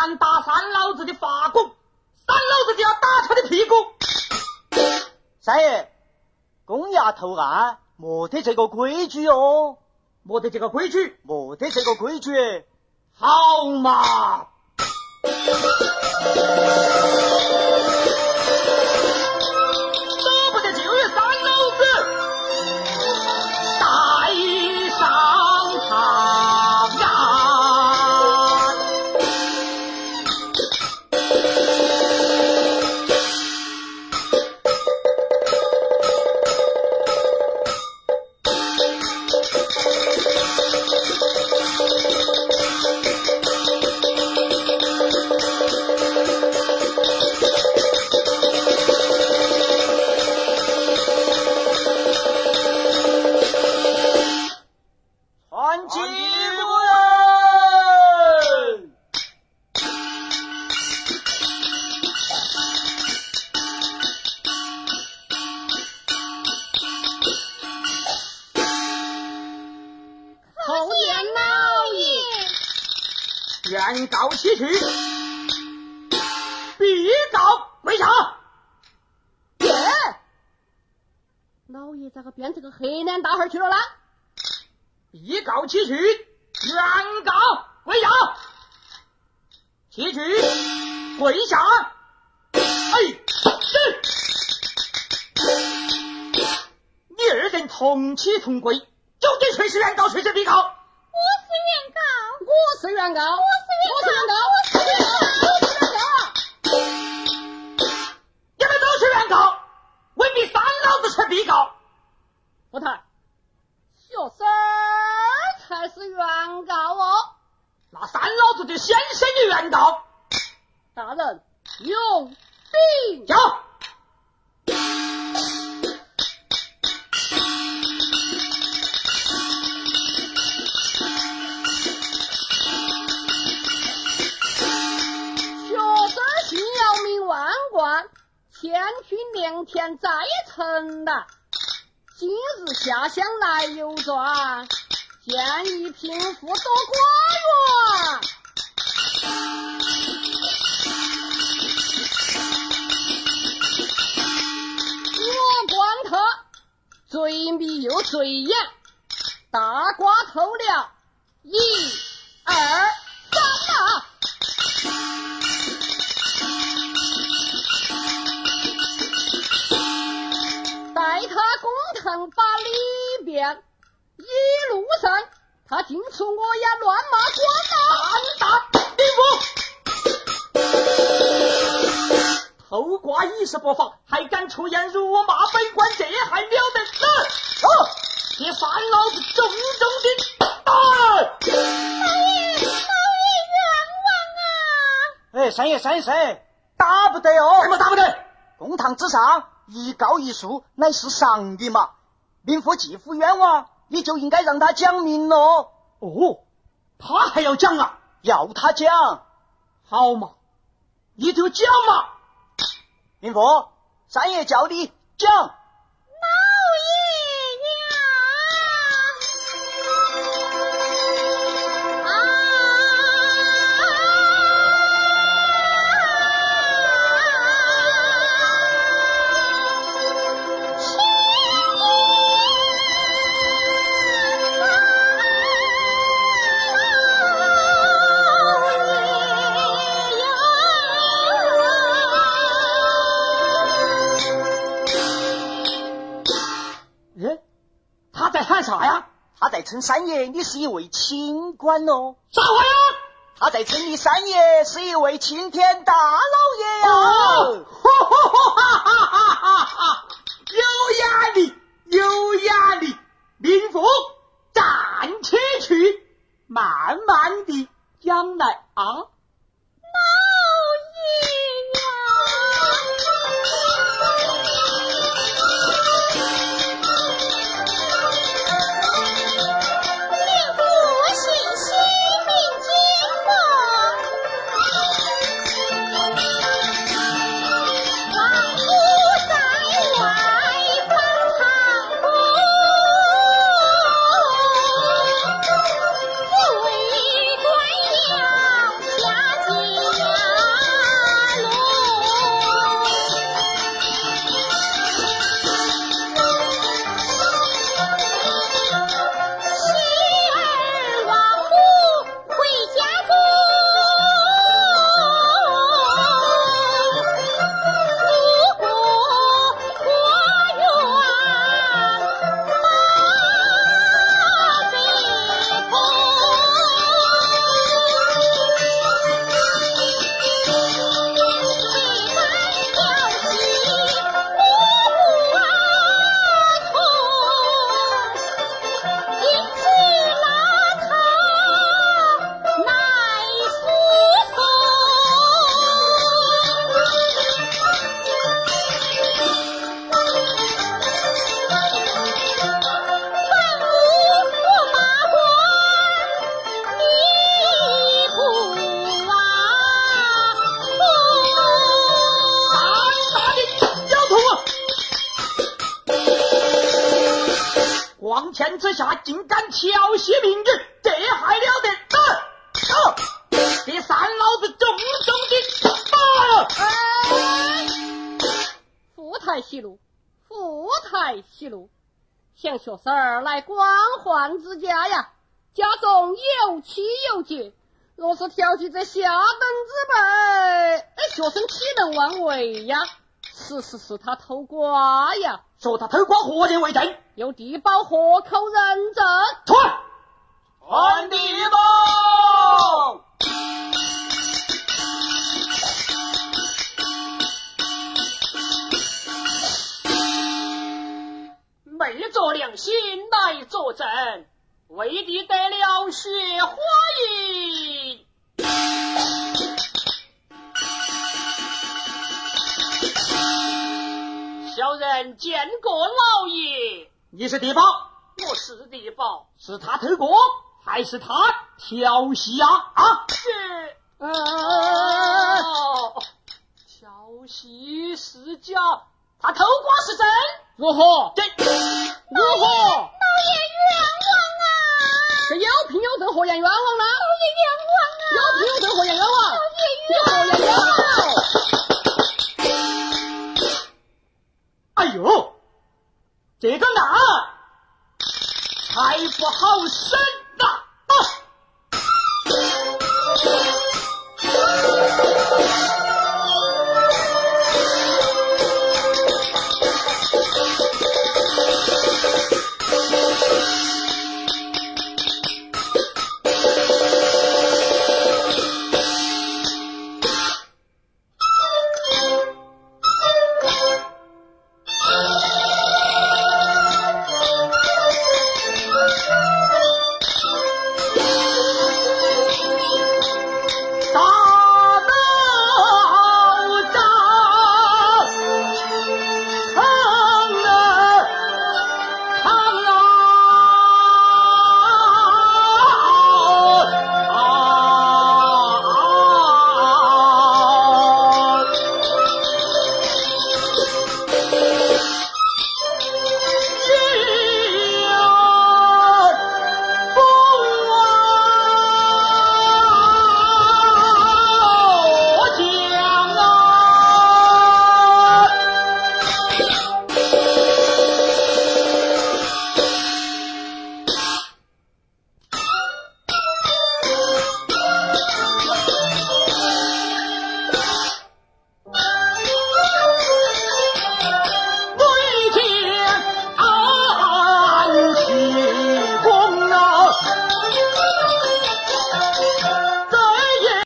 敢打三老子的发拱，三老子就要打他的屁股。三爷，公衙投案，没得这个规矩哦，没得这个规矩，没得这个规矩。好嘛。原告起去，被告跪下。耶！老爷咋个变成个黑脸大汉去了呢？被告起去，原告跪下。起去，跪下。哎，是。你二人同起同跪，究竟谁是原告，谁是被告？我是原告。我是原告。我原告，我是个，我是个。你们都是原告，唯独三老子是被告。我谈，小三才是原告哦。那三老子就先生的原告。大人，用兵。叫。千军良田在城南，今日下乡来游转，见一贫妇多寡缘。我观他嘴密又嘴严，大瓜透了，一、二、把里边一路上，他进出我也乱骂光啊！打地府，偷瓜一时不防，还敢出言辱骂本官，这还了得？来，给三老子重重的打！老爷，老爷冤枉啊！哎，三爷，三爷，三爷，打不得哦！什么打不得？公堂之上，一高一竖乃是常理嘛。民夫继父冤枉，你就应该让他讲明喽。哦，他还要讲啊？要他讲，好嘛，你就讲嘛。民夫，三爷叫你讲。称三爷，你是一位清官哦。啥话呀？他在称你三爷是一位青天大老爷呀。哦，哈哈哈之下竟敢调戏民女，这还了得！走，给三老子重重的打！哎，富太息怒，富太息怒，想学生儿来官宦之家呀，家中有妻有妾，若是调戏这下等之辈，哎，学生岂能妄为呀？是是是，他偷瓜呀！说他偷瓜，何人为证？有地保活口认证。传，传地保。昧着良心来作证，为弟得了雪花银。人见过老爷。你是地保？我是地保。是他偷过，还是他调戏啊？啊？是。哦，调戏是假，他偷瓜是真。如何？这如何？老爷冤枉啊！这有凭有证，何言冤枉呢？老爷冤枉啊！有凭有证，何言冤枉？老爷你何